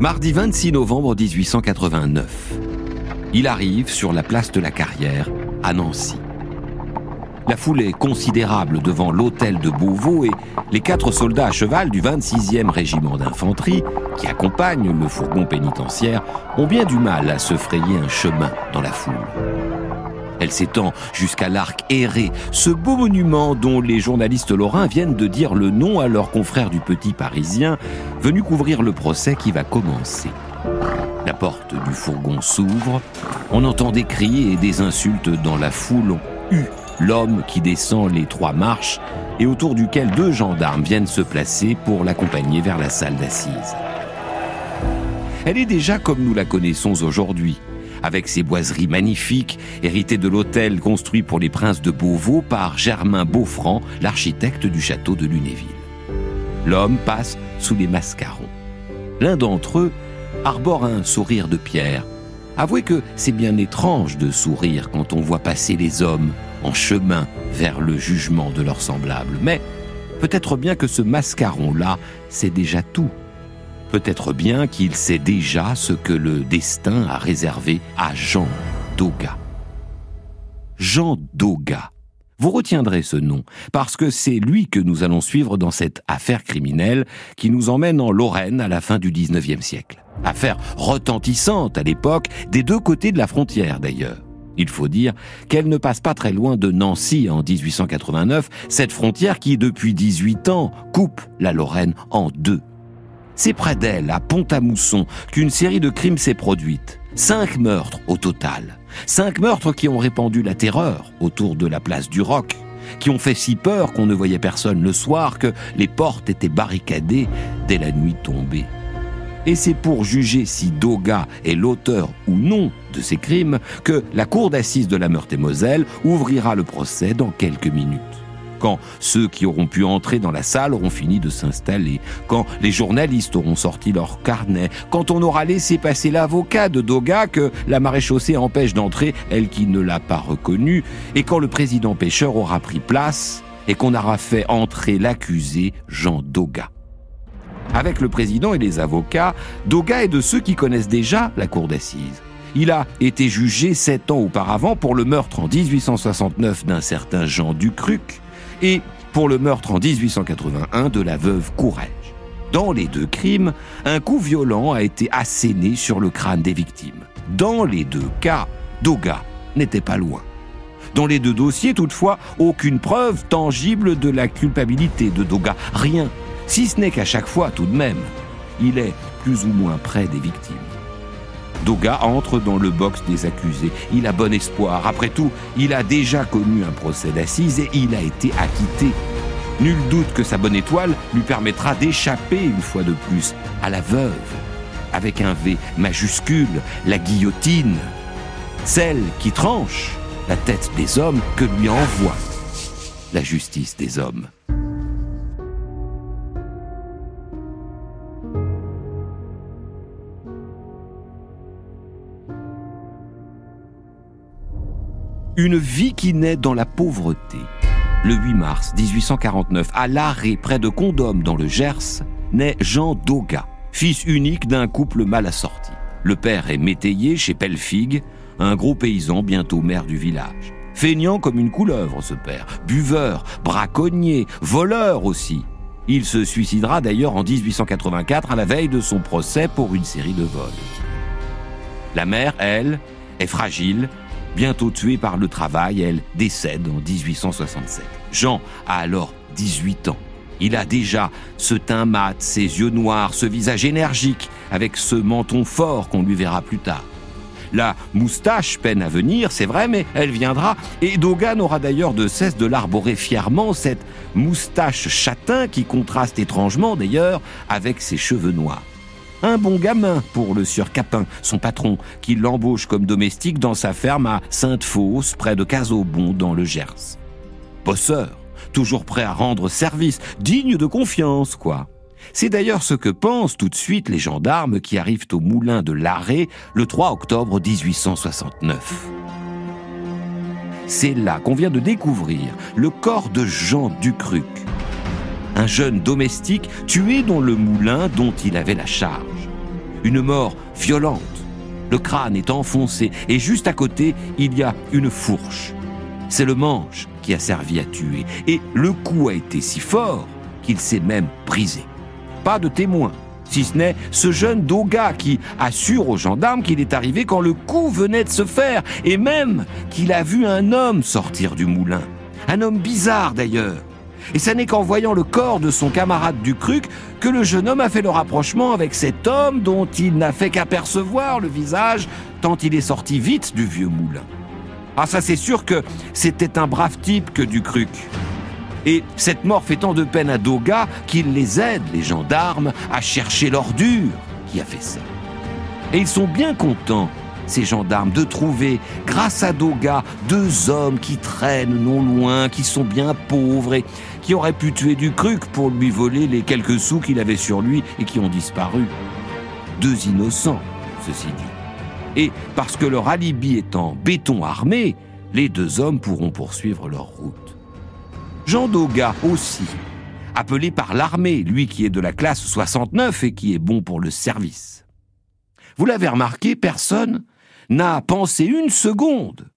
Mardi 26 novembre 1889. Il arrive sur la place de la Carrière, à Nancy. La foule est considérable devant l'hôtel de Beauvau et les quatre soldats à cheval du 26e régiment d'infanterie, qui accompagnent le fourgon pénitentiaire, ont bien du mal à se frayer un chemin dans la foule. Elle s'étend jusqu'à l'arc aéré, ce beau monument dont les journalistes lorrains viennent de dire le nom à leurs confrères du Petit Parisien, venu couvrir le procès qui va commencer. La porte du fourgon s'ouvre, on entend des cris et des insultes dans la foule. On l'homme qui descend les trois marches et autour duquel deux gendarmes viennent se placer pour l'accompagner vers la salle d'assises. Elle est déjà comme nous la connaissons aujourd'hui, avec ses boiseries magnifiques, héritées de l'hôtel construit pour les princes de Beauvau par Germain Beaufranc, l'architecte du château de Lunéville. L'homme passe sous les mascarons. L'un d'entre eux arbore un sourire de pierre. Avouez que c'est bien étrange de sourire quand on voit passer les hommes en chemin vers le jugement de leurs semblables. Mais peut-être bien que ce mascaron-là, c'est déjà tout peut-être bien qu'il sait déjà ce que le destin a réservé à Jean Doga. Jean Doga. Vous retiendrez ce nom, parce que c'est lui que nous allons suivre dans cette affaire criminelle qui nous emmène en Lorraine à la fin du 19e siècle. Affaire retentissante à l'époque, des deux côtés de la frontière d'ailleurs. Il faut dire qu'elle ne passe pas très loin de Nancy en 1889, cette frontière qui, depuis 18 ans, coupe la Lorraine en deux. C'est près d'elle, à Pont-à-Mousson, qu'une série de crimes s'est produite. Cinq meurtres au total. Cinq meurtres qui ont répandu la terreur autour de la place du Roc, qui ont fait si peur qu'on ne voyait personne le soir que les portes étaient barricadées dès la nuit tombée. Et c'est pour juger si Doga est l'auteur ou non de ces crimes que la cour d'assises de la Meurthe-et-Moselle ouvrira le procès dans quelques minutes quand ceux qui auront pu entrer dans la salle auront fini de s'installer, quand les journalistes auront sorti leur carnet, quand on aura laissé passer l'avocat de Doga que la maréchaussée empêche d'entrer, elle qui ne l'a pas reconnu, et quand le président pêcheur aura pris place et qu'on aura fait entrer l'accusé Jean Doga. Avec le président et les avocats, Doga est de ceux qui connaissent déjà la cour d'assises. Il a été jugé sept ans auparavant pour le meurtre en 1869 d'un certain Jean Ducruc, et pour le meurtre en 1881 de la veuve Courrèges. Dans les deux crimes, un coup violent a été asséné sur le crâne des victimes. Dans les deux cas, Doga n'était pas loin. Dans les deux dossiers, toutefois, aucune preuve tangible de la culpabilité de Doga. Rien, si ce n'est qu'à chaque fois, tout de même, il est plus ou moins près des victimes. Doga entre dans le box des accusés. Il a bon espoir. Après tout, il a déjà connu un procès d'assises et il a été acquitté. Nul doute que sa bonne étoile lui permettra d'échapper une fois de plus à la veuve, avec un V majuscule, la guillotine, celle qui tranche la tête des hommes que lui envoie la justice des hommes. Une vie qui naît dans la pauvreté. Le 8 mars 1849, à l'arrêt près de Condom dans le Gers, naît Jean Doga, fils unique d'un couple mal assorti. Le père est métayer chez Pelfig, un gros paysan bientôt maire du village. Feignant comme une couleuvre, ce père, buveur, braconnier, voleur aussi. Il se suicidera d'ailleurs en 1884 à la veille de son procès pour une série de vols. La mère, elle, est fragile, Bientôt tuée par le travail, elle décède en 1867. Jean a alors 18 ans. Il a déjà ce teint mat, ses yeux noirs, ce visage énergique, avec ce menton fort qu'on lui verra plus tard. La moustache peine à venir, c'est vrai, mais elle viendra, et Dogan aura d'ailleurs de cesse de l'arborer fièrement, cette moustache châtain qui contraste étrangement d'ailleurs avec ses cheveux noirs. Un bon gamin pour le sieur Capin, son patron, qui l'embauche comme domestique dans sa ferme à Sainte-Fosse, près de Casaubon, dans le Gers. Bosseur, toujours prêt à rendre service, digne de confiance, quoi. C'est d'ailleurs ce que pensent tout de suite les gendarmes qui arrivent au moulin de l'Arrêt le 3 octobre 1869. C'est là qu'on vient de découvrir le corps de Jean Ducruc, un jeune domestique tué dans le moulin dont il avait la charge. Une mort violente. Le crâne est enfoncé et juste à côté, il y a une fourche. C'est le manche qui a servi à tuer. Et le coup a été si fort qu'il s'est même brisé. Pas de témoin, si ce n'est ce jeune Doga qui assure aux gendarmes qu'il est arrivé quand le coup venait de se faire, et même qu'il a vu un homme sortir du moulin. Un homme bizarre d'ailleurs. Et ce n'est qu'en voyant le corps de son camarade du Cruc que le jeune homme a fait le rapprochement avec cet homme dont il n'a fait qu'apercevoir le visage tant il est sorti vite du vieux moulin. Ah ça c'est sûr que c'était un brave type que du Cruc. Et cette mort fait tant de peine à Doga qu'il les aide, les gendarmes, à chercher l'ordure qui a fait ça. Et ils sont bien contents, ces gendarmes, de trouver, grâce à Doga, deux hommes qui traînent non loin, qui sont bien pauvres et qui auraient pu tuer du cruc pour lui voler les quelques sous qu'il avait sur lui et qui ont disparu. Deux innocents, ceci dit. Et parce que leur alibi est en béton armé, les deux hommes pourront poursuivre leur route. Jean Doga aussi, appelé par l'armée, lui qui est de la classe 69 et qui est bon pour le service. Vous l'avez remarqué, personne n'a pensé une seconde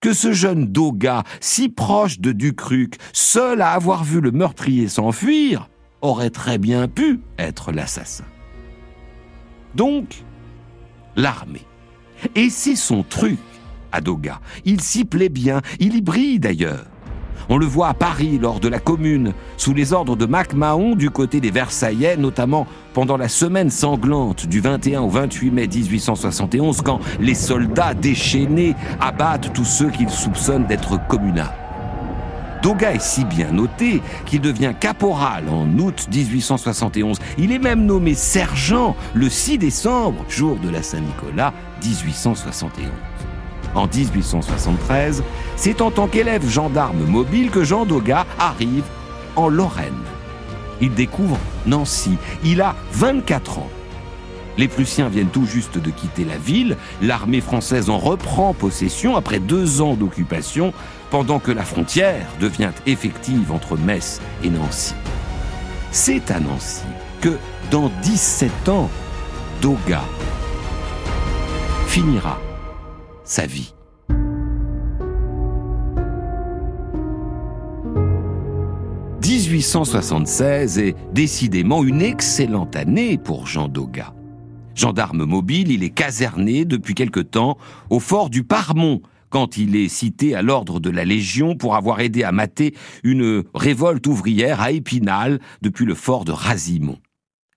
que ce jeune Doga, si proche de Ducruc, seul à avoir vu le meurtrier s'enfuir, aurait très bien pu être l'assassin. Donc, l'armée. Et c'est son truc à Doga. Il s'y plaît bien, il y brille d'ailleurs. On le voit à Paris lors de la Commune, sous les ordres de Mac Mahon du côté des Versaillais, notamment pendant la semaine sanglante du 21 au 28 mai 1871, quand les soldats déchaînés abattent tous ceux qu'ils soupçonnent d'être communards. Doga est si bien noté qu'il devient caporal en août 1871. Il est même nommé sergent le 6 décembre, jour de la Saint-Nicolas 1871 en 1873, c'est en tant qu'élève gendarme mobile que Jean Doga arrive en Lorraine. Il découvre Nancy. Il a 24 ans. Les Prussiens viennent tout juste de quitter la ville. L'armée française en reprend possession après deux ans d'occupation, pendant que la frontière devient effective entre Metz et Nancy. C'est à Nancy que, dans 17 ans, Doga finira sa vie. « 1876 est décidément une excellente année pour Jean Doga. Gendarme mobile, il est caserné depuis quelque temps au fort du Parmont, quand il est cité à l'ordre de la Légion pour avoir aidé à mater une révolte ouvrière à Épinal depuis le fort de Razimont.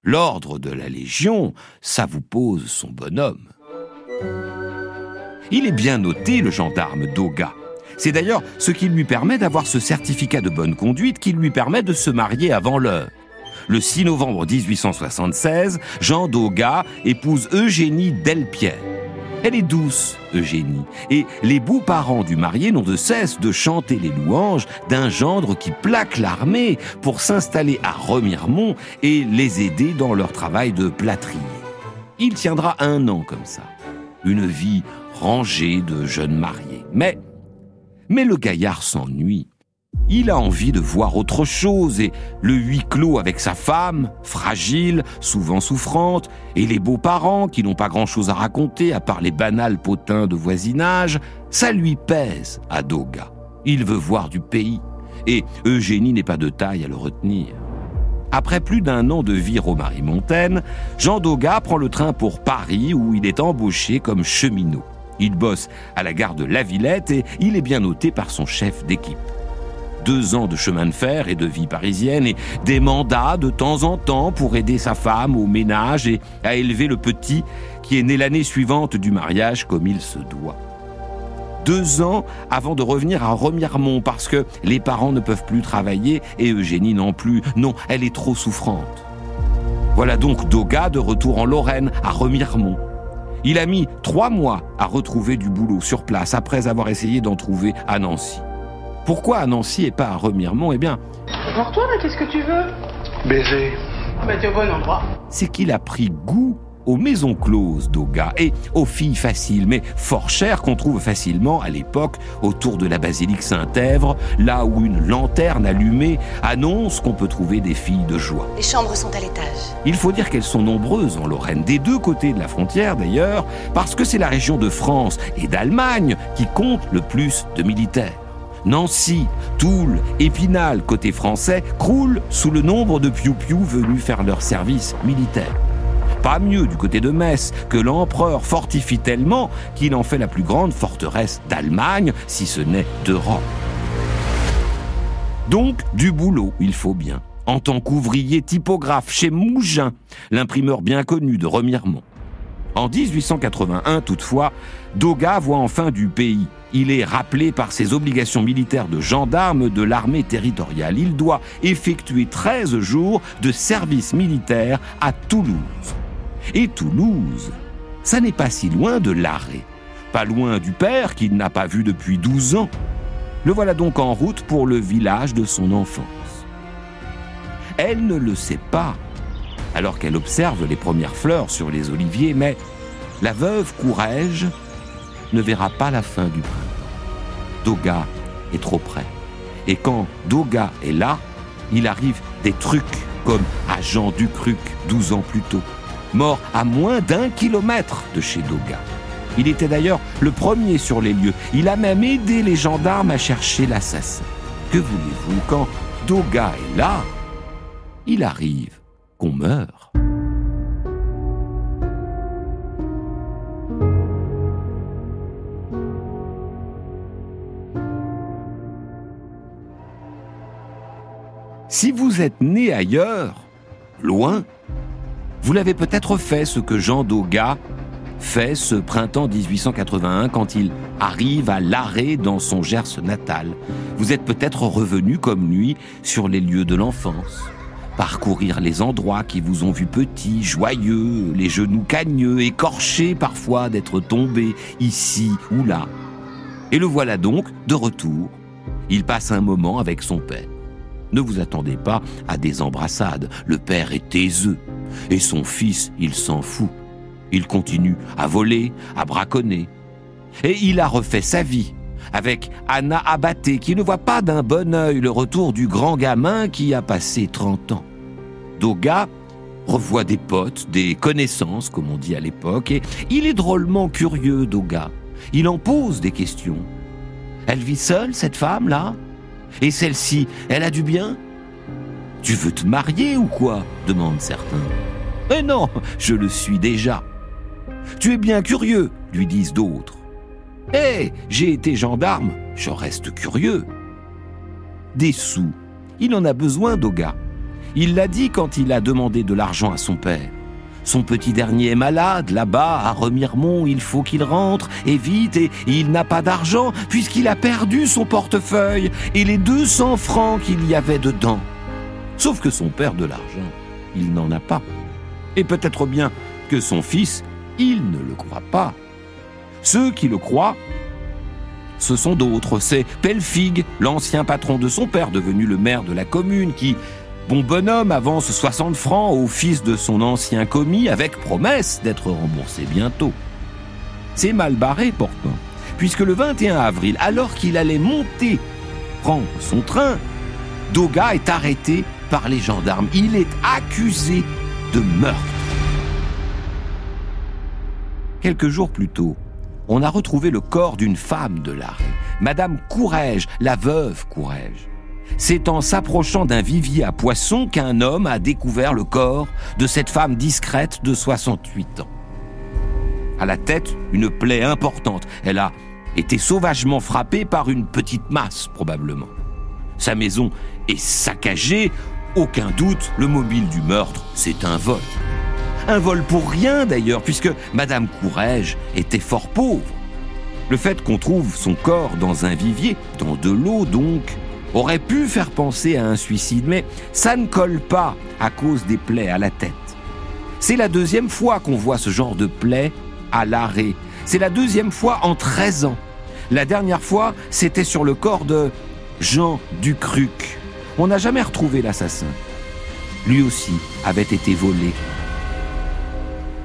L'ordre de la Légion, ça vous pose son bonhomme. Il est bien noté, le gendarme Doga. C'est d'ailleurs ce qui lui permet d'avoir ce certificat de bonne conduite qui lui permet de se marier avant l'heure. Le 6 novembre 1876, Jean Doga épouse Eugénie Delpierre. Elle est douce, Eugénie, et les beaux parents du marié n'ont de cesse de chanter les louanges d'un gendre qui plaque l'armée pour s'installer à Remiremont et les aider dans leur travail de plâtrier. Il tiendra un an comme ça. Une vie rangée de jeunes mariés. Mais, mais le gaillard s'ennuie. Il a envie de voir autre chose et le huis clos avec sa femme, fragile, souvent souffrante, et les beaux-parents qui n'ont pas grand-chose à raconter à part les banals potins de voisinage, ça lui pèse à Doga. Il veut voir du pays et Eugénie n'est pas de taille à le retenir. Après plus d'un an de vie romarimontaine, Jean Doga prend le train pour Paris où il est embauché comme cheminot. Il bosse à la gare de La Villette et il est bien noté par son chef d'équipe. Deux ans de chemin de fer et de vie parisienne et des mandats de temps en temps pour aider sa femme au ménage et à élever le petit qui est né l'année suivante du mariage comme il se doit. Deux ans avant de revenir à Remiremont parce que les parents ne peuvent plus travailler et Eugénie non plus. Non, elle est trop souffrante. Voilà donc Doga de retour en Lorraine, à Remiremont. Il a mis trois mois à retrouver du boulot sur place après avoir essayé d'en trouver à Nancy. Pourquoi à Nancy et pas à Remiremont? Eh bien. Pour toi, qu'est-ce que tu veux? Baiser. Bah, t'es au bon endroit. C'est qu'il a pris goût aux maisons closes d'Oga et aux filles faciles, mais fort chères qu'on trouve facilement à l'époque autour de la basilique Saint-Èvre, là où une lanterne allumée annonce qu'on peut trouver des filles de joie. Les chambres sont à l'étage. Il faut dire qu'elles sont nombreuses en Lorraine, des deux côtés de la frontière d'ailleurs, parce que c'est la région de France et d'Allemagne qui compte le plus de militaires. Nancy, Toul, Épinal, côté français, croulent sous le nombre de piou-piou venus faire leur service militaire. Pas mieux du côté de Metz, que l'empereur fortifie tellement qu'il en fait la plus grande forteresse d'Allemagne, si ce n'est d'Europe. Donc, du boulot, il faut bien, en tant qu'ouvrier typographe chez Mougin, l'imprimeur bien connu de Remiremont. En 1881, toutefois, Doga voit enfin du pays. Il est rappelé par ses obligations militaires de gendarme de l'armée territoriale. Il doit effectuer 13 jours de service militaire à Toulouse. Et Toulouse, ça n'est pas si loin de l'arrêt, pas loin du père qu'il n'a pas vu depuis 12 ans. Le voilà donc en route pour le village de son enfance. Elle ne le sait pas, alors qu'elle observe les premières fleurs sur les oliviers, mais la veuve Courrèges ne verra pas la fin du printemps. Doga est trop près. Et quand Doga est là, il arrive des trucs comme à Jean Ducruc 12 ans plus tôt, mort à moins d'un kilomètre de chez Doga. Il était d'ailleurs le premier sur les lieux. Il a même aidé les gendarmes à chercher l'assassin. Que voulez-vous, quand Doga est là, il arrive qu'on meurt. Si vous êtes né ailleurs, loin, vous l'avez peut-être fait ce que Jean Doga fait ce printemps 1881 quand il arrive à l'arrêt dans son Gers natal. Vous êtes peut-être revenu comme lui sur les lieux de l'enfance, parcourir les endroits qui vous ont vu petit, joyeux, les genoux cagneux, écorchés parfois d'être tombé ici ou là. Et le voilà donc de retour. Il passe un moment avec son père. Ne vous attendez pas à des embrassades. Le père est taiseux. Et son fils, il s'en fout. Il continue à voler, à braconner. Et il a refait sa vie avec Anna Abaté, qui ne voit pas d'un bon œil le retour du grand gamin qui a passé 30 ans. Doga revoit des potes, des connaissances, comme on dit à l'époque, et il est drôlement curieux, Doga. Il en pose des questions. Elle vit seule, cette femme-là? Et celle-ci, elle a du bien? Tu veux te marier ou quoi demandent certains. Eh non, je le suis déjà. Tu es bien curieux, lui disent d'autres. Eh, j'ai été gendarme, je reste curieux. Des sous, il en a besoin, Doga. Il l'a dit quand il a demandé de l'argent à son père. Son petit dernier est malade, là-bas, à Remiremont, il faut qu'il rentre, et vite, et il n'a pas d'argent, puisqu'il a perdu son portefeuille et les 200 francs qu'il y avait dedans. Sauf que son père de l'argent, il n'en a pas. Et peut-être bien que son fils, il ne le croit pas. Ceux qui le croient, ce sont d'autres. C'est Pelfig, l'ancien patron de son père, devenu le maire de la commune, qui Bon bonhomme avance 60 francs au fils de son ancien commis avec promesse d'être remboursé bientôt. C'est mal barré pourtant, puisque le 21 avril, alors qu'il allait monter, prendre son train, Doga est arrêté par les gendarmes. Il est accusé de meurtre. Quelques jours plus tôt, on a retrouvé le corps d'une femme de l'arrêt, Madame Courrèges, la veuve Courrèges. C'est en s'approchant d'un vivier à poissons qu'un homme a découvert le corps de cette femme discrète de 68 ans. À la tête, une plaie importante. Elle a été sauvagement frappée par une petite masse, probablement. Sa maison est saccagée. Aucun doute, le mobile du meurtre, c'est un vol. Un vol pour rien d'ailleurs, puisque Madame Courrèges était fort pauvre. Le fait qu'on trouve son corps dans un vivier, dans de l'eau donc, aurait pu faire penser à un suicide, mais ça ne colle pas à cause des plaies à la tête. C'est la deuxième fois qu'on voit ce genre de plaies à l'arrêt. C'est la deuxième fois en 13 ans. La dernière fois, c'était sur le corps de Jean Ducruc. On n'a jamais retrouvé l'assassin. Lui aussi avait été volé.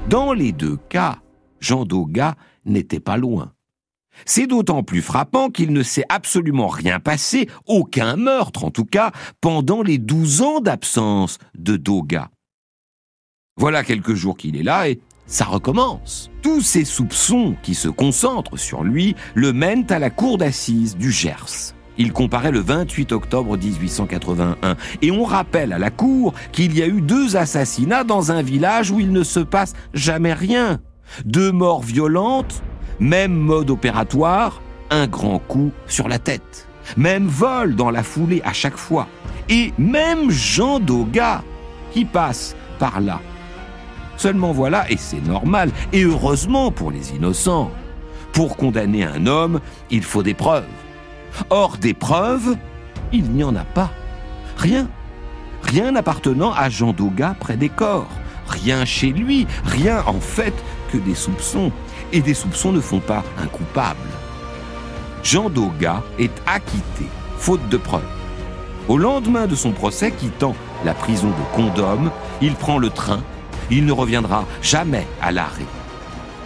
Dans les deux cas, Jean Doga n'était pas loin. C'est d'autant plus frappant qu'il ne s'est absolument rien passé, aucun meurtre en tout cas, pendant les douze ans d'absence de Doga. Voilà quelques jours qu'il est là et ça recommence. Tous ces soupçons qui se concentrent sur lui le mènent à la cour d'assises du Gers. Il comparaît le 28 octobre 1881 et on rappelle à la cour qu'il y a eu deux assassinats dans un village où il ne se passe jamais rien. Deux morts violentes, même mode opératoire, un grand coup sur la tête. Même vol dans la foulée à chaque fois. Et même Jean Doga qui passe par là. Seulement voilà, et c'est normal, et heureusement pour les innocents. Pour condamner un homme, il faut des preuves. Or, des preuves, il n'y en a pas. Rien. Rien appartenant à Jean Doga près des corps. Rien chez lui, rien en fait que des soupçons. Et des soupçons ne font pas un coupable. Jean Doga est acquitté, faute de preuves. Au lendemain de son procès quittant la prison de Condom, il prend le train. Il ne reviendra jamais à l'arrêt.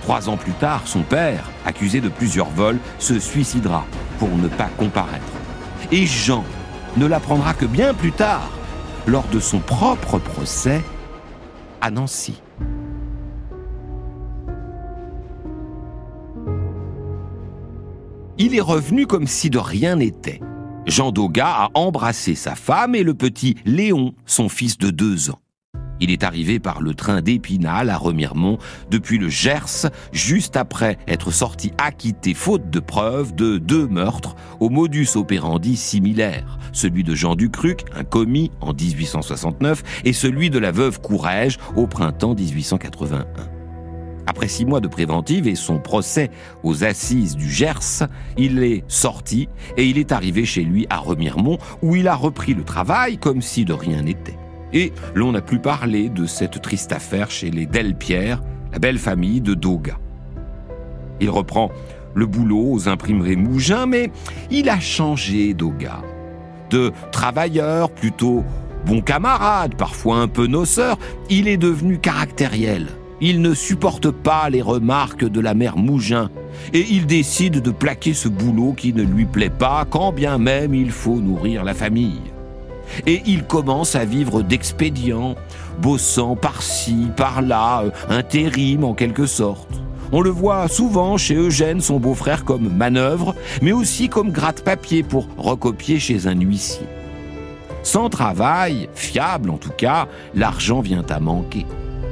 Trois ans plus tard, son père, accusé de plusieurs vols, se suicidera pour ne pas comparaître. Et Jean ne l'apprendra que bien plus tard, lors de son propre procès à Nancy. Il est revenu comme si de rien n'était. Jean Doga a embrassé sa femme et le petit Léon, son fils de deux ans. Il est arrivé par le train d'Épinal à Remiremont depuis le Gers, juste après être sorti acquitté faute de preuves de deux meurtres au modus operandi similaire, celui de Jean Ducruc, un commis en 1869, et celui de la veuve Courrèges au printemps 1881. Après six mois de préventive et son procès aux assises du Gers, il est sorti et il est arrivé chez lui à Remiremont où il a repris le travail comme si de rien n'était. Et l'on n'a plus parlé de cette triste affaire chez les Delpierre, la belle famille de Doga. Il reprend le boulot aux imprimeries Mougin, mais il a changé Doga. De travailleur plutôt bon camarade, parfois un peu noceur, il est devenu caractériel. Il ne supporte pas les remarques de la mère Mougin et il décide de plaquer ce boulot qui ne lui plaît pas, quand bien même il faut nourrir la famille. Et il commence à vivre d'expédients, bossant par-ci, par-là, euh, intérim en quelque sorte. On le voit souvent chez Eugène, son beau-frère, comme manœuvre, mais aussi comme gratte-papier pour recopier chez un huissier. Sans travail, fiable en tout cas, l'argent vient à manquer.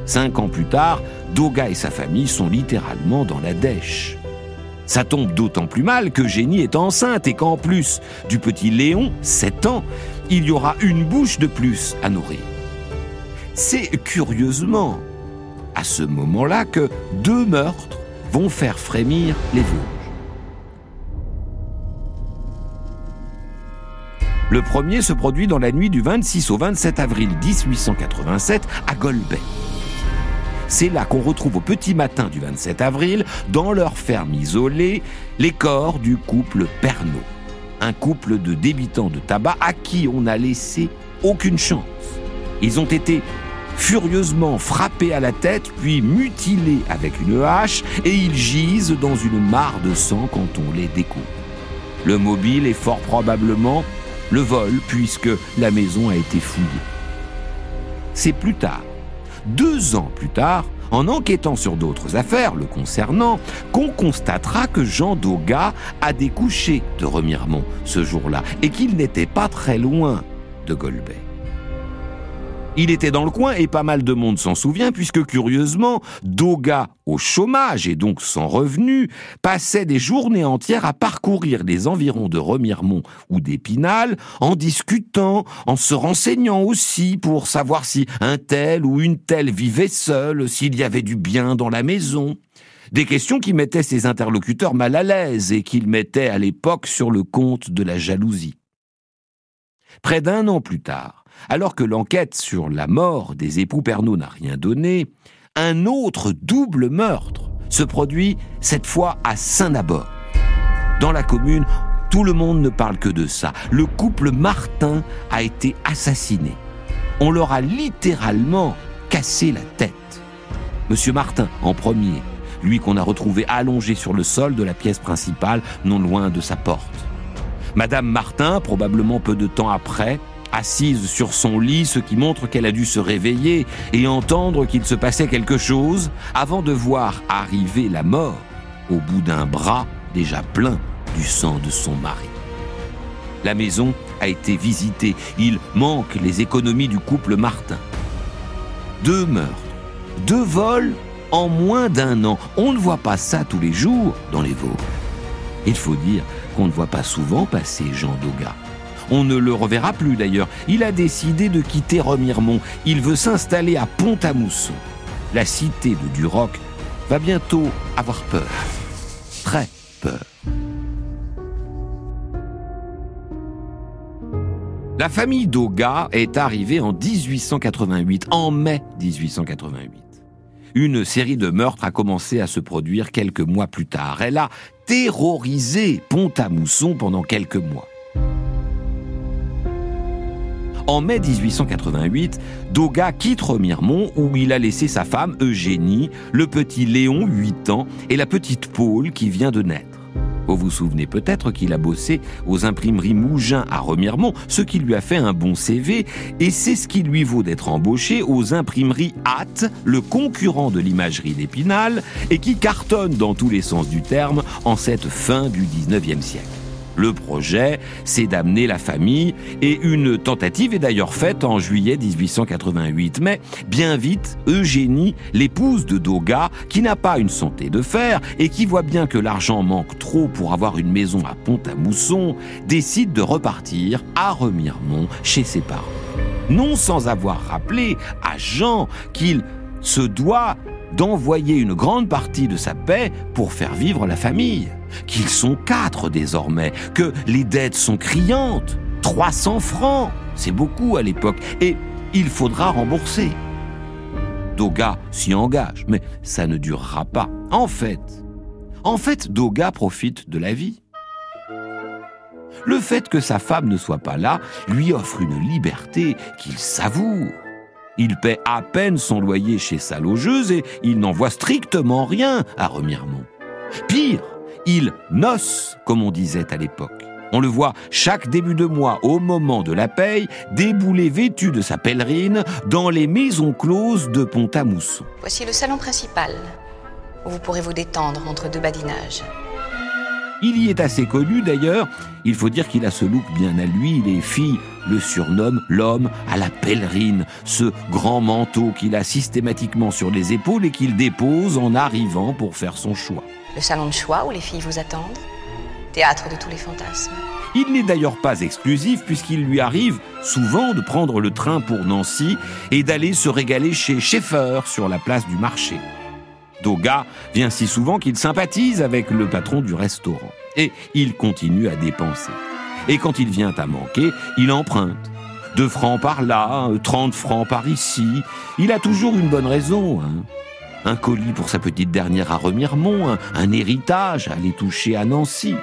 Cinq ans plus tard, Doga et sa famille sont littéralement dans la dèche. Ça tombe d'autant plus mal que Génie est enceinte et qu'en plus du petit Léon, 7 ans, il y aura une bouche de plus à nourrir. C'est curieusement à ce moment-là que deux meurtres vont faire frémir les Vosges. Le premier se produit dans la nuit du 26 au 27 avril 1887 à Golbet. C'est là qu'on retrouve au petit matin du 27 avril, dans leur ferme isolée, les corps du couple Pernod. Un couple de débitants de tabac à qui on n'a laissé aucune chance. Ils ont été furieusement frappés à la tête, puis mutilés avec une hache, et ils gisent dans une mare de sang quand on les découpe. Le mobile est fort probablement le vol, puisque la maison a été fouillée. C'est plus tard, deux ans plus tard, en enquêtant sur d'autres affaires le concernant, qu'on constatera que Jean Doga a découché de Remiremont ce jour-là et qu'il n'était pas très loin de Golbet. Il était dans le coin et pas mal de monde s'en souvient puisque curieusement, Doga, au chômage et donc sans revenu, passait des journées entières à parcourir les environs de Remiremont ou d'Épinal en discutant, en se renseignant aussi pour savoir si un tel ou une telle vivait seul, s'il y avait du bien dans la maison. Des questions qui mettaient ses interlocuteurs mal à l'aise et qu'il mettait à l'époque sur le compte de la jalousie. Près d'un an plus tard, alors que l'enquête sur la mort des époux Pernod n'a rien donné, un autre double meurtre se produit cette fois à Saint-Nabord. Dans la commune, tout le monde ne parle que de ça. Le couple Martin a été assassiné. On leur a littéralement cassé la tête. Monsieur Martin en premier, lui qu'on a retrouvé allongé sur le sol de la pièce principale, non loin de sa porte. Madame Martin, probablement peu de temps après, assise sur son lit, ce qui montre qu'elle a dû se réveiller et entendre qu'il se passait quelque chose avant de voir arriver la mort au bout d'un bras déjà plein du sang de son mari. La maison a été visitée. Il manque les économies du couple Martin. Deux meurtres, deux vols en moins d'un an. On ne voit pas ça tous les jours dans les Vosges. Il faut dire qu'on ne voit pas souvent passer Jean Doga. On ne le reverra plus d'ailleurs. Il a décidé de quitter Remiremont. Il veut s'installer à Pont-à-Mousson. La cité de Duroc va bientôt avoir peur. Très peur. La famille Doga est arrivée en 1888, en mai 1888. Une série de meurtres a commencé à se produire quelques mois plus tard. Elle a terrorisé Pont-à-Mousson pendant quelques mois. En mai 1888, Doga quitte Remiremont où il a laissé sa femme Eugénie, le petit Léon, 8 ans, et la petite Paule qui vient de naître. Vous vous souvenez peut-être qu'il a bossé aux imprimeries Mougin à Remiremont, ce qui lui a fait un bon CV, et c'est ce qui lui vaut d'être embauché aux imprimeries Hatt, le concurrent de l'imagerie d'Épinal, et qui cartonne dans tous les sens du terme en cette fin du 19e siècle. Le projet, c'est d'amener la famille et une tentative est d'ailleurs faite en juillet 1888. Mais bien vite, Eugénie, l'épouse de Doga, qui n'a pas une santé de fer et qui voit bien que l'argent manque trop pour avoir une maison à Pont-à-Mousson, décide de repartir à Remiremont chez ses parents. Non sans avoir rappelé à Jean qu'il se doit d'envoyer une grande partie de sa paix pour faire vivre la famille qu'ils sont quatre désormais, que les dettes sont criantes. 300 francs, c'est beaucoup à l'époque, et il faudra rembourser. Doga s'y engage, mais ça ne durera pas. En fait, en fait, Doga profite de la vie. Le fait que sa femme ne soit pas là lui offre une liberté qu'il savoure. Il paie à peine son loyer chez sa logeuse et il n'en voit strictement rien à Remiremont. Pire, il noce, comme on disait à l'époque. On le voit chaque début de mois, au moment de la paye, débouler vêtu de sa pèlerine dans les maisons closes de Pont-à-Mousson. Voici le salon principal, où vous pourrez vous détendre entre deux badinages. Il y est assez connu d'ailleurs, il faut dire qu'il a ce look bien à lui, les filles le surnomment l'homme à la pèlerine, ce grand manteau qu'il a systématiquement sur les épaules et qu'il dépose en arrivant pour faire son choix. Le salon de choix où les filles vous attendent Théâtre de tous les fantasmes. Il n'est d'ailleurs pas exclusif puisqu'il lui arrive souvent de prendre le train pour Nancy et d'aller se régaler chez Schaeffer sur la place du marché. Doga vient si souvent qu'il sympathise avec le patron du restaurant. Et il continue à dépenser. Et quand il vient à manquer, il emprunte. Deux francs par là, 30 francs par ici. Il a toujours une bonne raison. Hein un colis pour sa petite dernière à Remiremont, un, héritage à aller toucher à Nancy.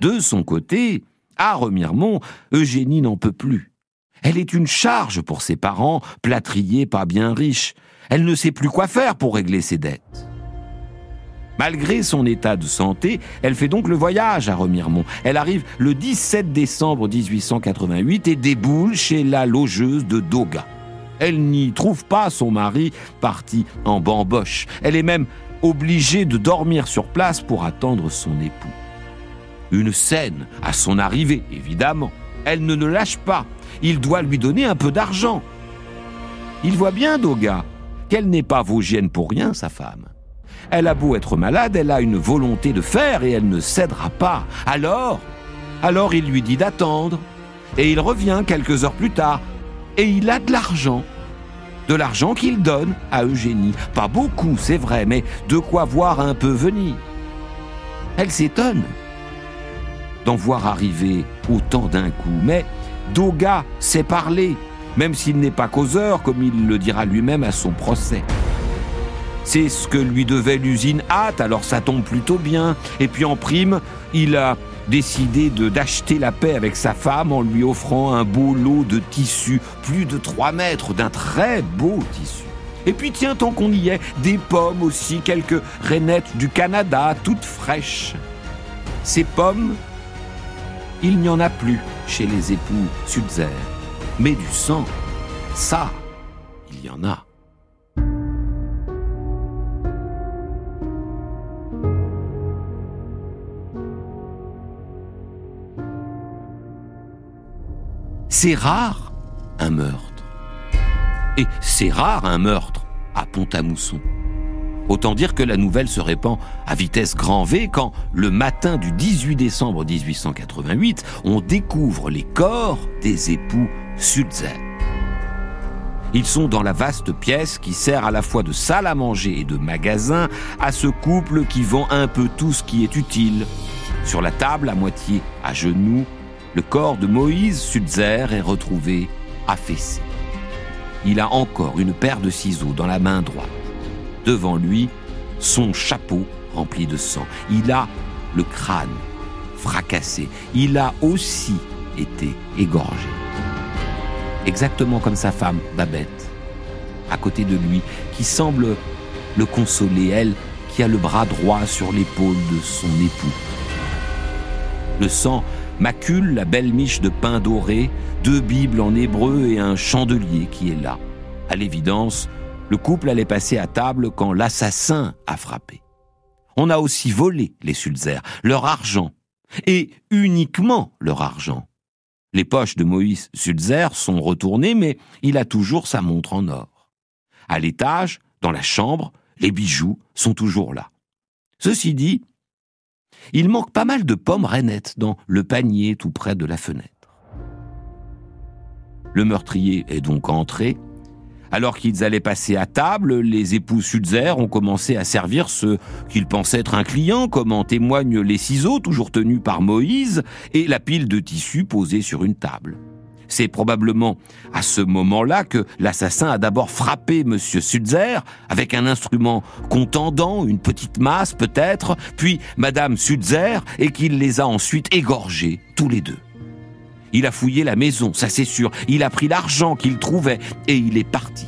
De son côté, à Remiremont, Eugénie n'en peut plus. Elle est une charge pour ses parents, plâtriers pas bien riches. Elle ne sait plus quoi faire pour régler ses dettes. Malgré son état de santé, elle fait donc le voyage à Remiremont. Elle arrive le 17 décembre 1888 et déboule chez la logeuse de Doga. Elle n'y trouve pas son mari parti en bamboche. Elle est même obligée de dormir sur place pour attendre son époux. Une scène à son arrivée, évidemment. Elle ne le lâche pas. Il doit lui donner un peu d'argent. Il voit bien, Doga, qu'elle n'est pas vosgienne pour rien, sa femme. Elle a beau être malade, elle a une volonté de faire et elle ne cédera pas. Alors, alors il lui dit d'attendre. Et il revient quelques heures plus tard. Et il a de l'argent de l'argent qu'il donne à Eugénie. Pas beaucoup, c'est vrai, mais de quoi voir un peu venir. Elle s'étonne d'en voir arriver autant d'un coup, mais Doga sait parler, même s'il n'est pas causeur, comme il le dira lui-même à son procès. C'est ce que lui devait l'usine Hâte, alors ça tombe plutôt bien. Et puis en prime, il a décidé d'acheter la paix avec sa femme en lui offrant un beau lot de tissu, plus de 3 mètres d'un très beau tissu. Et puis tiens, tant qu'on y est, des pommes aussi, quelques rainettes du Canada, toutes fraîches. Ces pommes, il n'y en a plus chez les époux Sudzer. Mais du sang, ça, il y en a. C'est rare un meurtre. Et c'est rare un meurtre à Pont-à-Mousson. Autant dire que la nouvelle se répand à vitesse grand V quand, le matin du 18 décembre 1888, on découvre les corps des époux Sulzer. Ils sont dans la vaste pièce qui sert à la fois de salle à manger et de magasin à ce couple qui vend un peu tout ce qui est utile. Sur la table, à moitié à genoux, le corps de Moïse Sulzer est retrouvé affaissé. Il a encore une paire de ciseaux dans la main droite. Devant lui, son chapeau rempli de sang. Il a le crâne fracassé. Il a aussi été égorgé. Exactement comme sa femme, Babette, à côté de lui, qui semble le consoler, elle qui a le bras droit sur l'épaule de son époux. Le sang macule la belle miche de pain doré, deux Bibles en hébreu et un chandelier qui est là. À l'évidence, le couple allait passer à table quand l'assassin a frappé. On a aussi volé les Sulzer, leur argent, et uniquement leur argent. Les poches de Moïse Sulzer sont retournées, mais il a toujours sa montre en or. À l'étage, dans la chambre, les bijoux sont toujours là. Ceci dit, il manque pas mal de pommes rainettes dans le panier tout près de la fenêtre. Le meurtrier est donc entré. Alors qu'ils allaient passer à table, les époux Sulzer ont commencé à servir ce qu'ils pensaient être un client, comme en témoignent les ciseaux toujours tenus par Moïse et la pile de tissu posée sur une table. C'est probablement à ce moment-là que l'assassin a d'abord frappé M. Sulzer avec un instrument contendant, une petite masse peut-être, puis Mme Sulzer, et qu'il les a ensuite égorgés, tous les deux. Il a fouillé la maison, ça c'est sûr, il a pris l'argent qu'il trouvait, et il est parti.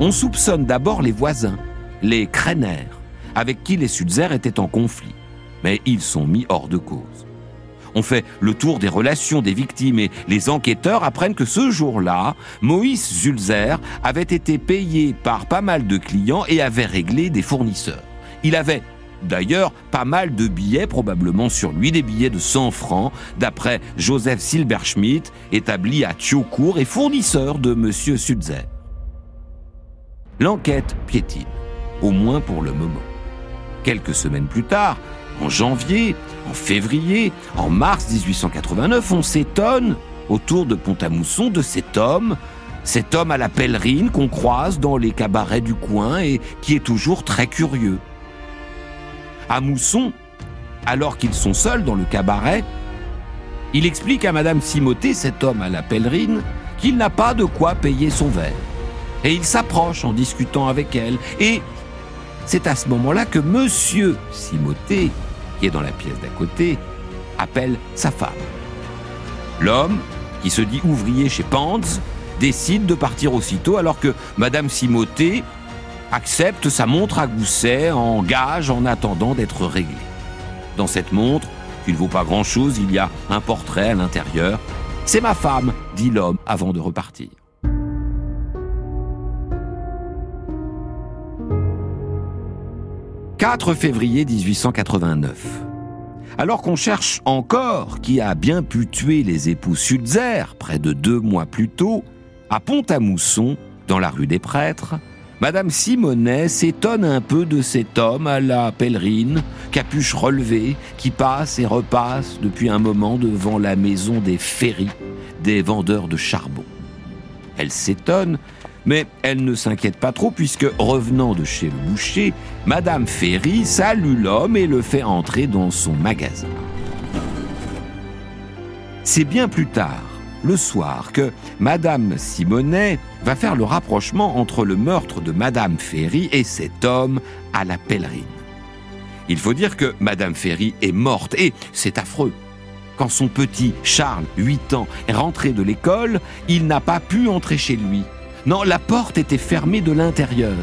On soupçonne d'abord les voisins, les Krenner, avec qui les Sulzer étaient en conflit, mais ils sont mis hors de cause. On fait le tour des relations des victimes et les enquêteurs apprennent que ce jour-là, Moïse Zulzer avait été payé par pas mal de clients et avait réglé des fournisseurs. Il avait D'ailleurs, pas mal de billets probablement sur lui, des billets de 100 francs, d'après Joseph Silberschmidt, établi à Thiocourt et fournisseur de M. Sulzer. L'enquête piétine, au moins pour le moment. Quelques semaines plus tard, en janvier, en février, en mars 1889, on s'étonne, autour de Pont-à-Mousson, de cet homme, cet homme à la pèlerine qu'on croise dans les cabarets du coin et qui est toujours très curieux. À Mousson, alors qu'ils sont seuls dans le cabaret, il explique à Madame Simoté, cet homme à la pèlerine, qu'il n'a pas de quoi payer son verre. Et il s'approche en discutant avec elle. Et c'est à ce moment-là que Monsieur Simoté qui est dans la pièce d'à côté, appelle sa femme. L'homme, qui se dit ouvrier chez Panz, décide de partir aussitôt alors que Madame Simoté accepte sa montre à gousset en gage en attendant d'être réglée. Dans cette montre, qui ne vaut pas grand-chose, il y a un portrait à l'intérieur. C'est ma femme, dit l'homme avant de repartir. 4 février 1889. Alors qu'on cherche encore qui a bien pu tuer les époux Sulzer près de deux mois plus tôt, à Pont-à-Mousson, dans la rue des Prêtres, Madame Simonet s'étonne un peu de cet homme à la pèlerine, capuche relevée, qui passe et repasse depuis un moment devant la maison des ferries, des vendeurs de charbon. Elle s'étonne mais elle ne s'inquiète pas trop puisque, revenant de chez le boucher, Madame Ferry salue l'homme et le fait entrer dans son magasin. C'est bien plus tard, le soir, que Madame Simonet va faire le rapprochement entre le meurtre de Madame Ferry et cet homme à la pèlerine. Il faut dire que Madame Ferry est morte et c'est affreux. Quand son petit Charles, 8 ans, est rentré de l'école, il n'a pas pu entrer chez lui Non, la porte était fermée de l'intérieur.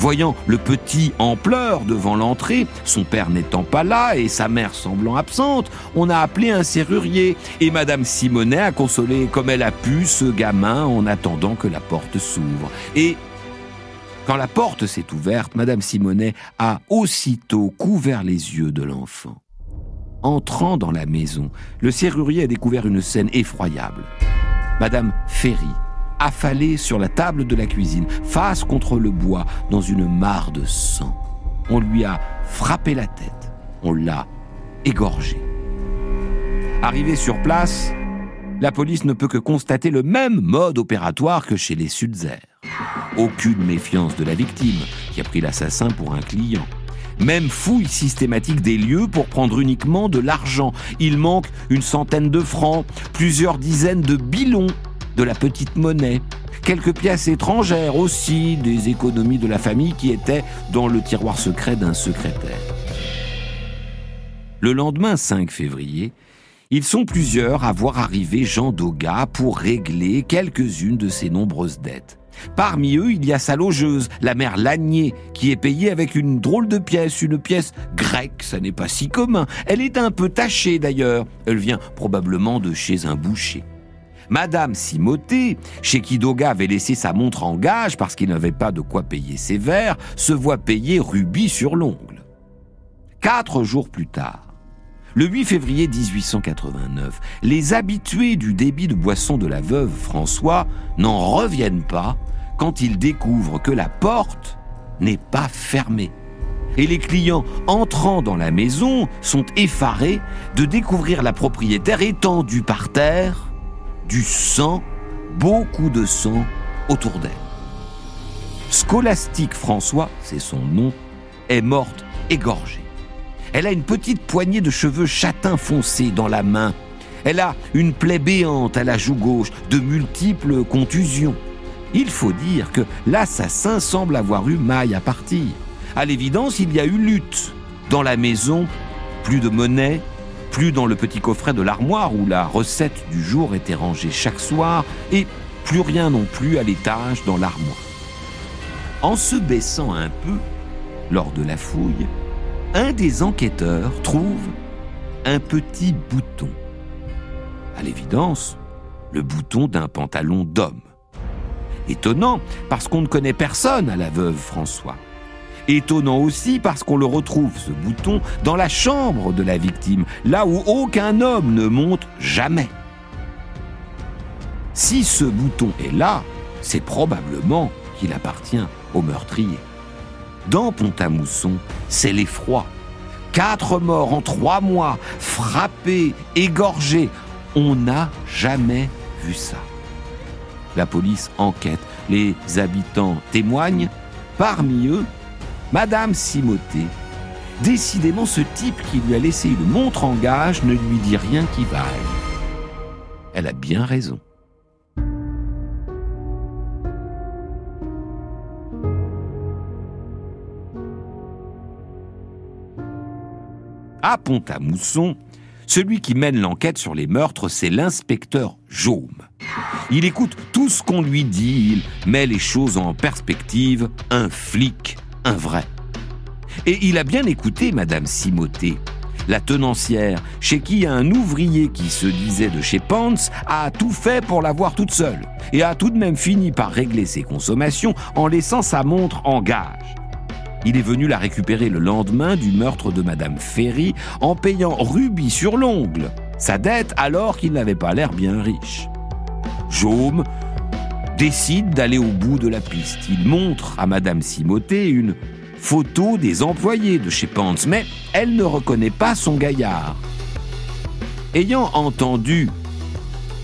Voyant le petit en pleurs devant l'entrée, son père n'étant pas là et sa mère semblant absente, on a appelé un serrurier et Madame Simonet a consolé comme elle a pu ce gamin en attendant que la porte s'ouvre. Et quand la porte s'est ouverte, Madame Simonet a aussitôt couvert les yeux de l'enfant. Entrant dans la maison, le serrurier a découvert une scène effroyable. Madame Ferry, affalée sur la table de la cuisine, face contre le bois, dans une mare de sang. On lui a frappé la tête, on l'a égorgée. Arrivé sur place, la police ne peut que constater le même mode opératoire que chez les Sudzer. Aucune méfiance de la victime, qui a pris l'assassin pour un client. Même fouille systématique des lieux pour prendre uniquement de l'argent. Il manque une centaine de francs, plusieurs dizaines de bilons de la petite monnaie, quelques pièces étrangères aussi, des économies de la famille qui étaient dans le tiroir secret d'un secrétaire. Le lendemain 5 février, ils sont plusieurs à voir arriver Jean Doga pour régler quelques-unes de ses nombreuses dettes. Parmi eux, il y a sa logeuse, la mère Lagnier, qui est payée avec une drôle de pièce, une pièce grecque, ça n'est pas si commun. Elle est un peu tachée d'ailleurs, elle vient probablement de chez un boucher. Madame Simoté, chez qui Doga avait laissé sa montre en gage parce qu'il n'avait pas de quoi payer ses verres, se voit payer rubis sur l'ongle. Quatre jours plus tard, le 8 février 1889, les habitués du débit de boisson de la veuve François n'en reviennent pas quand ils découvrent que la porte n'est pas fermée. Et les clients entrant dans la maison sont effarés de découvrir la propriétaire étendue par terre, du sang, beaucoup de sang autour d'elle. Scolastique François, c'est son nom, est morte égorgée. Elle a une petite poignée de cheveux châtains foncés dans la main. Elle a une plaie béante à la joue gauche, de multiples contusions. Il faut dire que l'assassin semble avoir eu maille à partir. À l'évidence, il y a eu lutte. Dans la maison, plus de monnaie, plus dans le petit coffret de l'armoire où la recette du jour était rangée chaque soir, et plus rien non plus à l'étage dans l'armoire. En se baissant un peu, lors de la fouille, un des enquêteurs trouve un petit bouton. À l'évidence, le bouton d'un pantalon d'homme. Étonnant parce qu'on ne connaît personne à la veuve François. Étonnant aussi parce qu'on le retrouve, ce bouton, dans la chambre de la victime, là où aucun homme ne monte jamais. Si ce bouton est là, c'est probablement qu'il appartient au meurtrier. Dans Pont-à-Mousson, c'est l'effroi. Quatre morts en trois mois, frappés, égorgés. On n'a jamais vu ça. La police enquête, les habitants témoignent. Parmi eux, Madame Simoté. Décidément, ce type qui lui a laissé une montre en gage ne lui dit rien qui vaille. Elle a bien raison. À Pont-à-Mousson, celui qui mène l'enquête sur les meurtres, c'est l'inspecteur Jaume. Il écoute tout ce qu'on lui dit, il met les choses en perspective, un flic un vrai. Et il a bien écouté Madame Simoté, la tenancière, chez qui un ouvrier qui se disait de chez Pants a tout fait pour l'avoir toute seule, et a tout de même fini par régler ses consommations en laissant sa montre en gage. Il est venu la récupérer le lendemain du meurtre de Madame Ferry en payant rubis sur l'ongle, sa dette alors qu'il n'avait pas l'air bien riche. Jaume décide d'aller au bout de la piste. Il montre à Madame Simoté une photo des employés de chez Pants, mais elle ne reconnaît pas son gaillard. Ayant entendu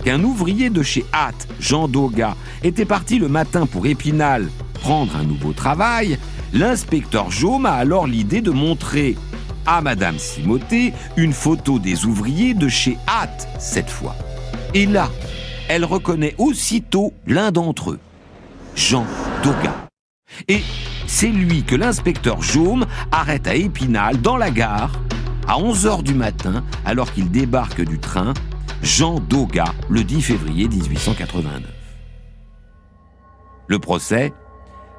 qu'un ouvrier de chez Hatt, Jean Doga, était parti le matin pour Épinal prendre un nouveau travail, l'inspecteur Jaume a alors l'idée de montrer à Madame Simoté une photo des ouvriers de chez Hatt cette fois. Et là, elle reconnaît aussitôt l'un d'entre eux, Jean Doga. Et c'est lui que l'inspecteur Jaume arrête à Épinal, dans la gare, à 11h du matin, alors qu'il débarque du train, Jean Doga, le 10 février 1889. Le procès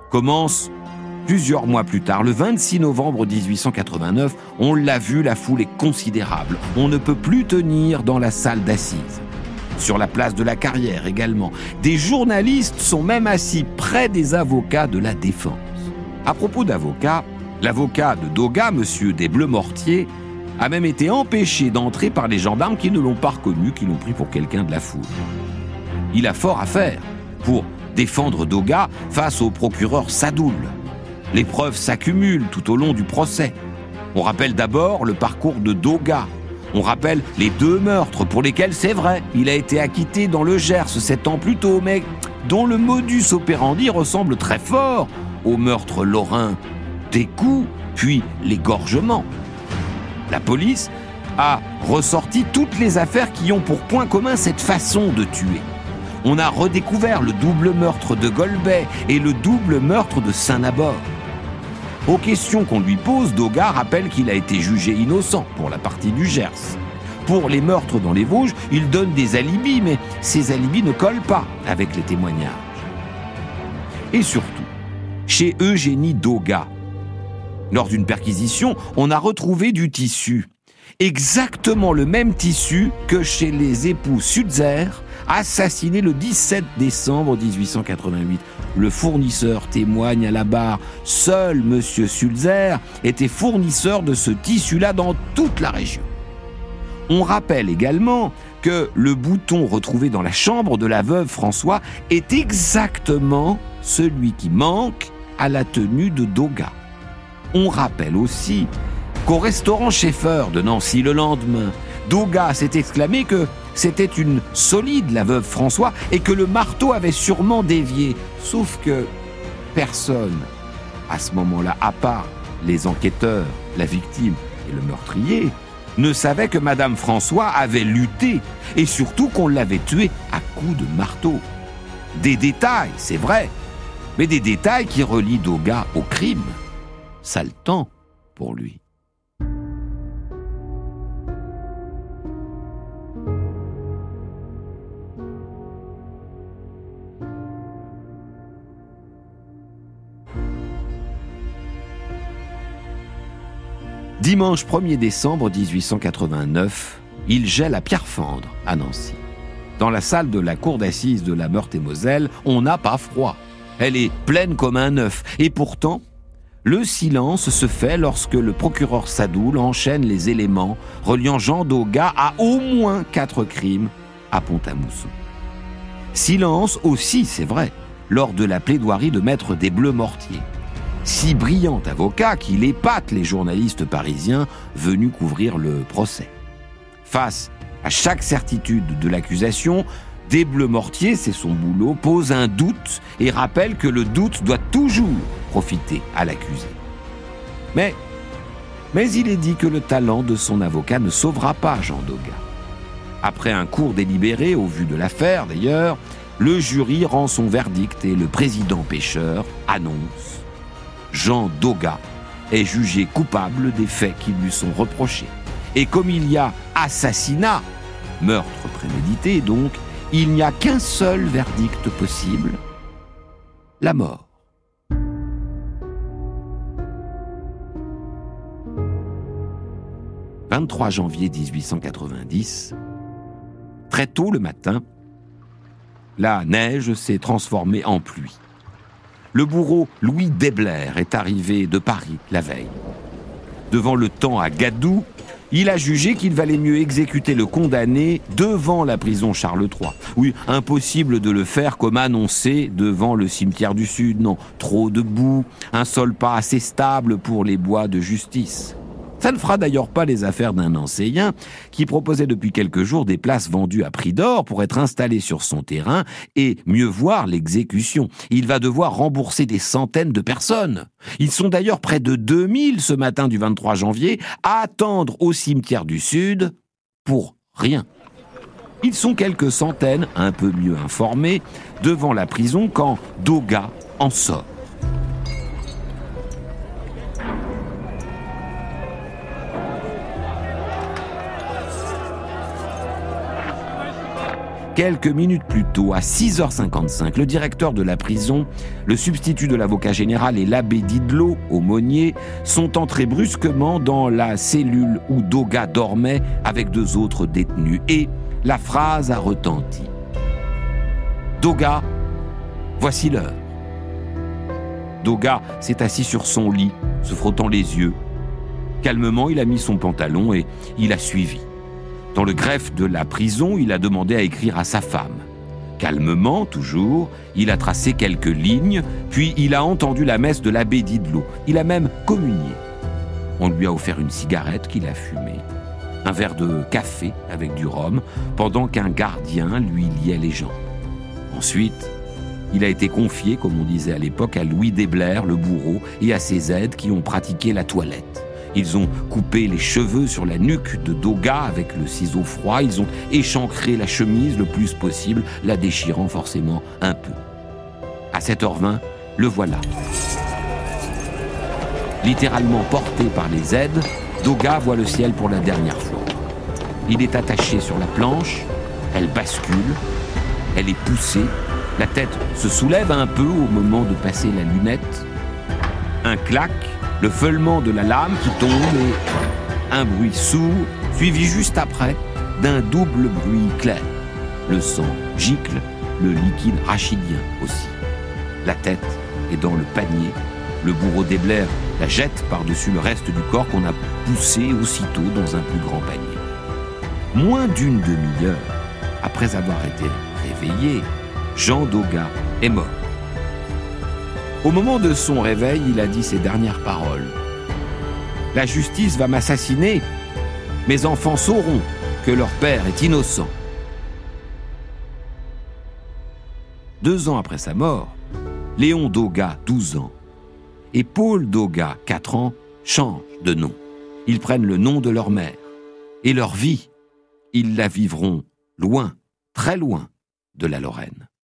commence plusieurs mois plus tard, le 26 novembre 1889. On l'a vu, la foule est considérable. On ne peut plus tenir dans la salle d'assises. Sur la place de la carrière également. Des journalistes sont même assis près des avocats de la défense. À propos d'avocats, l'avocat de Doga, monsieur Desbleus-Mortier, a même été empêché d'entrer par les gendarmes qui ne l'ont pas reconnu, qui l'ont pris pour quelqu'un de la foule. Il a fort à faire pour défendre Doga face au procureur Sadoul. Les preuves s'accumulent tout au long du procès. On rappelle d'abord le parcours de Doga. On rappelle les deux meurtres pour lesquels, c'est vrai, il a été acquitté dans le Gers sept ans plus tôt, mais dont le modus operandi ressemble très fort au meurtre lorrain. Des coups, puis l'égorgement. La police a ressorti toutes les affaires qui ont pour point commun cette façon de tuer. On a redécouvert le double meurtre de Golbet et le double meurtre de Saint-Nabor. Aux questions qu'on lui pose, Doga rappelle qu'il a été jugé innocent pour la partie du Gers. Pour les meurtres dans les Vosges, il donne des alibis, mais ces alibis ne collent pas avec les témoignages. Et surtout, chez Eugénie Doga, lors d'une perquisition, on a retrouvé du tissu. Exactement le même tissu que chez les époux Sudzer, assassinés le 17 décembre 1888. Le fournisseur témoigne à la barre. Seul M. Sulzer était fournisseur de ce tissu-là dans toute la région. On rappelle également que le bouton retrouvé dans la chambre de la veuve François est exactement celui qui manque à la tenue de Doga. On rappelle aussi qu'au restaurant Schaeffer de Nancy le lendemain, Doga s'est exclamé que c'était une solide, la veuve François, et que le marteau avait sûrement dévié. Sauf que personne, à ce moment-là, à part les enquêteurs, la victime et le meurtrier, ne savait que Madame François avait lutté et surtout qu'on l'avait tuée à coups de marteau. Des détails, c'est vrai, mais des détails qui relient Doga au crime. Ça pour lui. Dimanche 1er décembre 1889, il gèle à Pierrefiendre, à Nancy. Dans la salle de la cour d'assises de la Meurthe-et-Moselle, on n'a pas froid. Elle est pleine comme un œuf. Et pourtant, le silence se fait lorsque le procureur Sadoul enchaîne les éléments reliant Jean Doga à au moins quatre crimes à Pont-à-Mousson. Silence aussi, c'est vrai, lors de la plaidoirie de maître des Bleus Mortiers si brillant avocat qu'il épate les journalistes parisiens venus couvrir le procès. Face à chaque certitude de l'accusation, Desbleu Mortier, c'est son boulot, pose un doute et rappelle que le doute doit toujours profiter à l'accusé. Mais, mais il est dit que le talent de son avocat ne sauvera pas Jean Doga. Après un court délibéré, au vu de l'affaire d'ailleurs, le jury rend son verdict et le président pêcheur annonce Jean Doga est jugé coupable des faits qui lui sont reprochés. Et comme il y a assassinat, meurtre prémédité donc, il n'y a qu'un seul verdict possible, la mort. « 23 janvier 1890, très tôt le matin, la neige s'est transformée en pluie le bourreau Louis Debler est arrivé de Paris la veille. Devant le temps à Gadou, il a jugé qu'il valait mieux exécuter le condamné devant la prison Charles III. Oui, impossible de le faire comme annoncé devant le cimetière du Sud. Non, trop de boue, un sol pas assez stable pour les bois de justice. Ça ne fera d'ailleurs pas les affaires d'un enseignant qui proposait depuis quelques jours des places vendues à prix d'or pour être installé sur son terrain et mieux voir l'exécution. Il va devoir rembourser des centaines de personnes. Ils sont d'ailleurs près de 2000 ce matin du 23 janvier à attendre au cimetière du Sud pour rien. Ils sont quelques centaines, un peu mieux informés, devant la prison quand Doga en sort. Quelques minutes plus tôt, à 6h55, le directeur de la prison, le substitut de l'avocat général et l'abbé Didelot, aumônier, sont entrés brusquement dans la cellule où Doga dormait avec deux autres détenus. Et la phrase a retenti. Doga, voici l'heure. Doga s'est assis sur son lit, se frottant les yeux. Calmement, il a mis son pantalon et il a suivi. Dans le greffe de la prison, il a demandé à écrire à sa femme. Calmement, toujours, il a tracé quelques lignes, puis il a entendu la messe de l'abbé Didelot. Il a même communié. On lui a offert une cigarette qu'il a fumée, un verre de café avec du rhum, pendant qu'un gardien lui liait les jambes. Ensuite, il a été confié, comme on disait à l'époque, à Louis Desblair, le bourreau, et à ses aides qui ont pratiqué la toilette. Ils ont coupé les cheveux sur la nuque de Doga avec le ciseau froid. Ils ont échancré la chemise le plus possible, la déchirant forcément un peu. À 7h20, le voilà. Littéralement porté par les aides, Doga voit le ciel pour la dernière fois. Il est attaché sur la planche, elle bascule, elle est poussée, la tête se soulève un peu au moment de passer la lunette. Un claque le feulement de la lame qui tombe et un bruit sourd, suivi juste après d'un double bruit clair. Le sang gicle, le liquide rachidien aussi. La tête est dans le panier. Le bourreau d'Ebler la jette par-dessus le reste du corps qu'on a poussé aussitôt dans un plus grand panier. Moins d'une demi-heure après avoir été réveillé, Jean Doga est mort. Au moment de son réveil, il a dit ces dernières paroles. La justice va m'assassiner. Mes enfants sauront que leur père est innocent. Deux ans après sa mort, Léon Doga, 12 ans, et Paul Doga, 4 ans, changent de nom. Ils prennent le nom de leur mère. Et leur vie, ils la vivront loin, très loin de la Lorraine.